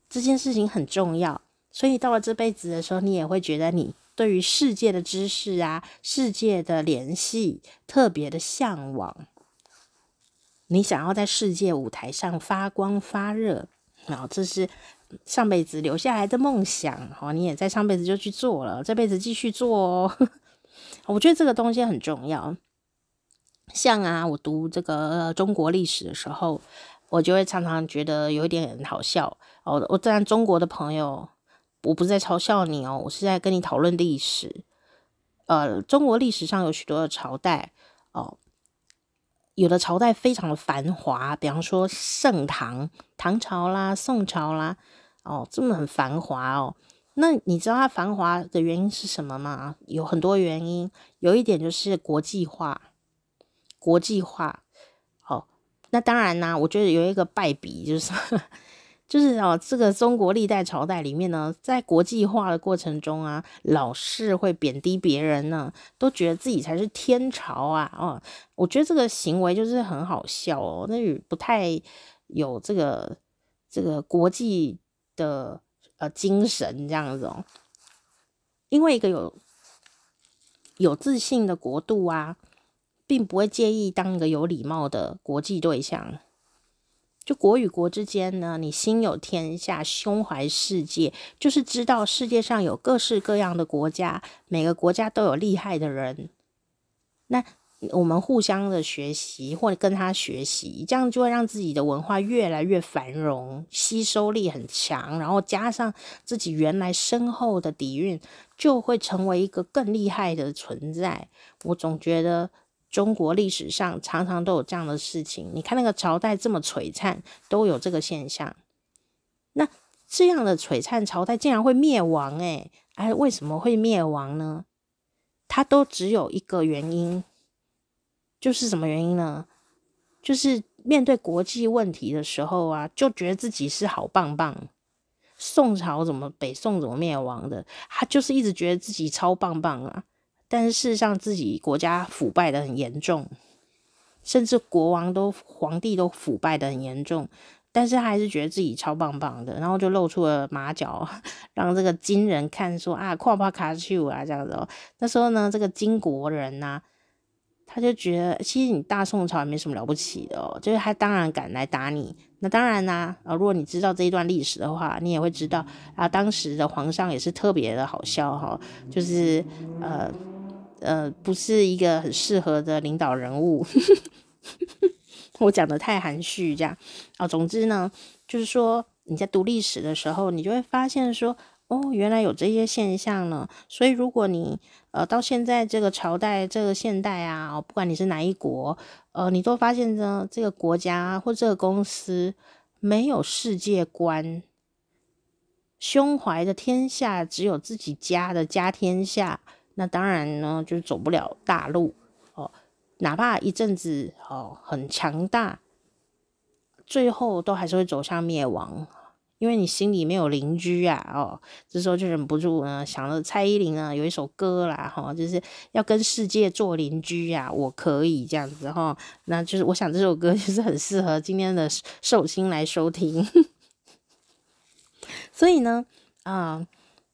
这件事情很重要。所以到了这辈子的时候，你也会觉得你对于世界的知识啊、世界的联系特别的向往，你想要在世界舞台上发光发热，然后这是。上辈子留下来的梦想，哦，你也在上辈子就去做了，这辈子继续做哦。*laughs* 我觉得这个东西很重要。像啊，我读这个中国历史的时候，我就会常常觉得有一点好笑哦。我当然中国的朋友，我不是在嘲笑你哦，我是在跟你讨论历史。呃，中国历史上有许多的朝代哦。有的朝代非常的繁华，比方说盛唐、唐朝啦、宋朝啦，哦，这么很繁华哦。那你知道它繁华的原因是什么吗？有很多原因，有一点就是国际化，国际化。哦，那当然啦，我觉得有一个败笔就是。就是哦，这个中国历代朝代里面呢，在国际化的过程中啊，老是会贬低别人呢，都觉得自己才是天朝啊。哦，我觉得这个行为就是很好笑哦，那也不太有这个这个国际的呃精神这样子哦。因为一个有有自信的国度啊，并不会介意当一个有礼貌的国际对象。就国与国之间呢，你心有天下，胸怀世界，就是知道世界上有各式各样的国家，每个国家都有厉害的人。那我们互相的学习，或者跟他学习，这样就会让自己的文化越来越繁荣，吸收力很强，然后加上自己原来深厚的底蕴，就会成为一个更厉害的存在。我总觉得。中国历史上常常都有这样的事情，你看那个朝代这么璀璨，都有这个现象。那这样的璀璨朝代竟然会灭亡，诶，哎，为什么会灭亡呢？它都只有一个原因，就是什么原因呢？就是面对国际问题的时候啊，就觉得自己是好棒棒。宋朝怎么北宋怎么灭亡的？他就是一直觉得自己超棒棒啊。但是事实上，自己国家腐败的很严重，甚至国王都皇帝都腐败的很严重，但是他还是觉得自己超棒棒的，然后就露出了马脚，*laughs* 让这个金人看说啊，夸夸卡丘啊这样子哦。那时候呢，这个金国人呐、他就觉得其实你大宋朝也没什么了不起的哦，就是他当然敢来打你。那当然啦，啊，如果你知道这一段历史的话，你也会知道啊，当时的皇上也是特别的好笑哈，就是呃。呃，不是一个很适合的领导人物，*laughs* 我讲的太含蓄，这样啊。总之呢，就是说你在读历史的时候，你就会发现说，哦，原来有这些现象呢。所以如果你呃到现在这个朝代、这个现代啊，哦，不管你是哪一国，呃，你都发现呢，这个国家或这个公司没有世界观，胸怀的天下只有自己家的家天下。那当然呢，就是走不了大路哦。哪怕一阵子哦很强大，最后都还是会走向灭亡，因为你心里没有邻居啊哦。这时候就忍不住呢，想着蔡依林呢有一首歌啦哈，就是要跟世界做邻居呀，我可以这样子哈。那就是我想这首歌就是很适合今天的寿星来收听。*laughs* 所以呢，啊、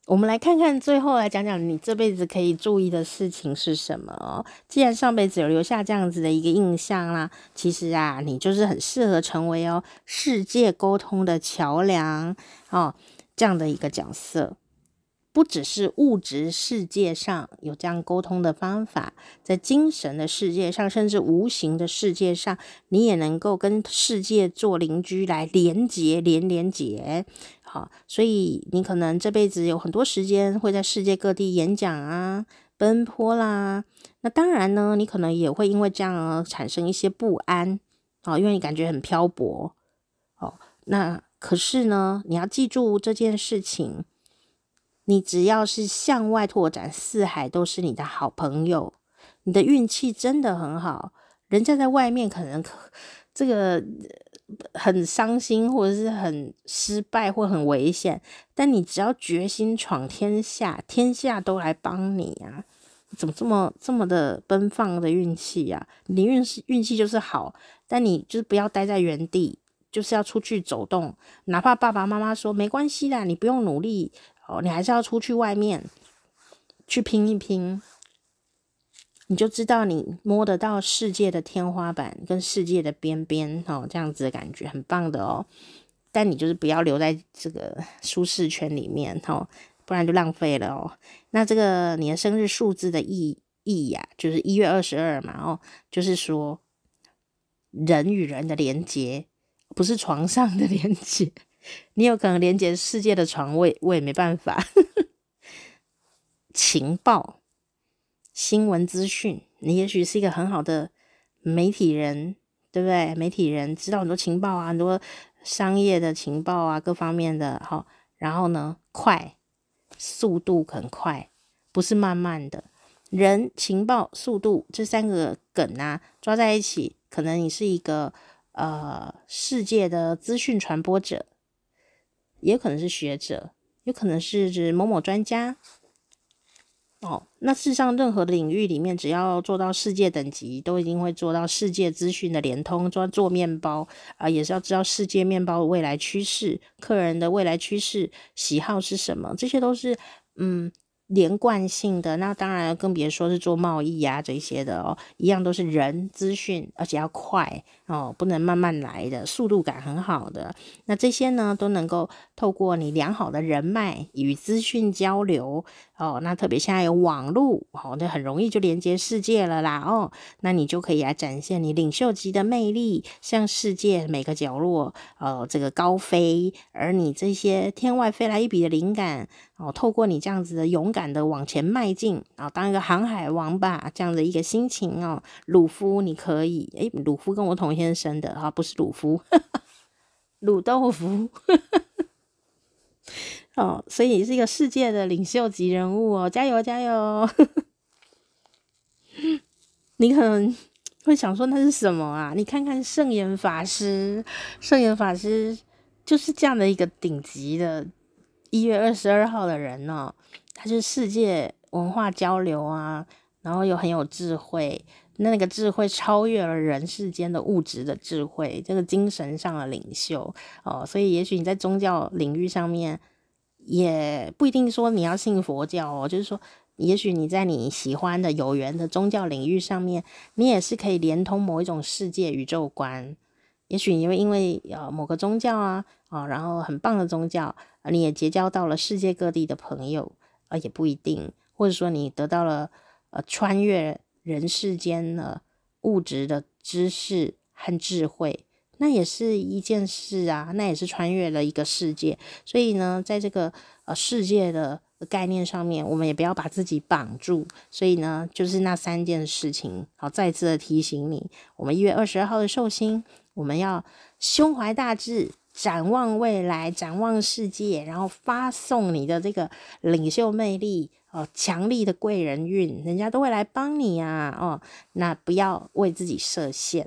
我们来看看，最后来讲讲你这辈子可以注意的事情是什么哦。既然上辈子有留下这样子的一个印象啦，其实啊，你就是很适合成为哦世界沟通的桥梁哦这样的一个角色。不只是物质世界上有这样沟通的方法，在精神的世界上，甚至无形的世界上，你也能够跟世界做邻居来连接、连连结。好，所以你可能这辈子有很多时间会在世界各地演讲啊，奔波啦。那当然呢，你可能也会因为这样而产生一些不安哦，因为你感觉很漂泊哦。那可是呢，你要记住这件事情，你只要是向外拓展，四海都是你的好朋友。你的运气真的很好，人家在外面可能 *laughs* 这个很伤心，或者是很失败，或很危险，但你只要决心闯天下，天下都来帮你啊！怎么这么这么的奔放的运气呀？你运势运气就是好，但你就是不要待在原地，就是要出去走动，哪怕爸爸妈妈说没关系啦，你不用努力哦，你还是要出去外面去拼一拼。你就知道你摸得到世界的天花板跟世界的边边哦，这样子的感觉很棒的哦。但你就是不要留在这个舒适圈里面哦，不然就浪费了哦。那这个你的生日数字的意义呀，就是一月二十二嘛哦，就是说人与人的连接，不是床上的连接。你有可能连接世界的床位，我也没办法。*laughs* 情报。新闻资讯，你也许是一个很好的媒体人，对不对？媒体人知道很多情报啊，很多商业的情报啊，各方面的哈。然后呢，快，速度很快，不是慢慢的。人、情报、速度这三个梗啊，抓在一起，可能你是一个呃世界的资讯传播者，也可能是学者，有可能是指某某专家。哦，那事实上，任何领域里面，只要做到世界等级，都一定会做到世界资讯的联通。做做面包啊，也是要知道世界面包的未来趋势，客人的未来趋势喜好是什么，这些都是嗯。连贯性的，那当然更别说是做贸易呀、啊、这些的哦，一样都是人资讯，而且要快哦，不能慢慢来的，速度感很好的。那这些呢，都能够透过你良好的人脉与资讯交流哦，那特别现在有网络哦，那很容易就连接世界了啦哦，那你就可以来展现你领袖级的魅力，向世界每个角落哦这个高飞，而你这些天外飞来一笔的灵感哦，透过你这样子的勇。敢的往前迈进啊，当一个航海王吧，这样的一个心情哦。鲁夫，你可以诶，鲁夫跟我同天生的哈，不是鲁夫，*laughs* 鲁豆腐 *laughs* 哦，所以你是一个世界的领袖级人物哦，加油加油！*laughs* 你可能会想说那是什么啊？你看看圣严法师，圣严法师就是这样的一个顶级的一月二十二号的人哦。他是世界文化交流啊，然后又很有智慧，那个智慧超越了人世间的物质的智慧，这个精神上的领袖哦，所以也许你在宗教领域上面，也不一定说你要信佛教哦，就是说，也许你在你喜欢的有缘的宗教领域上面，你也是可以连通某一种世界宇宙观，也许你会因为呃某个宗教啊啊、哦，然后很棒的宗教，你也结交到了世界各地的朋友。啊，也不一定，或者说你得到了呃穿越人世间的物质的知识和智慧，那也是一件事啊，那也是穿越了一个世界。所以呢，在这个呃世界的概念上面，我们也不要把自己绑住。所以呢，就是那三件事情，好，再次的提醒你，我们一月二十二号的寿星，我们要胸怀大志。展望未来，展望世界，然后发送你的这个领袖魅力哦，强力的贵人运，人家都会来帮你啊哦。那不要为自己设限，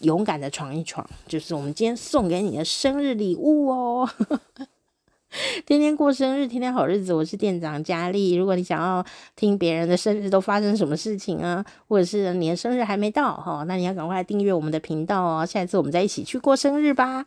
勇敢的闯一闯，就是我们今天送给你的生日礼物哦。*laughs* 天天过生日，天天好日子，我是店长佳丽。如果你想要听别人的生日都发生什么事情啊，或者是你的生日还没到哈，那你要赶快订阅我们的频道哦。下一次我们再一起去过生日吧。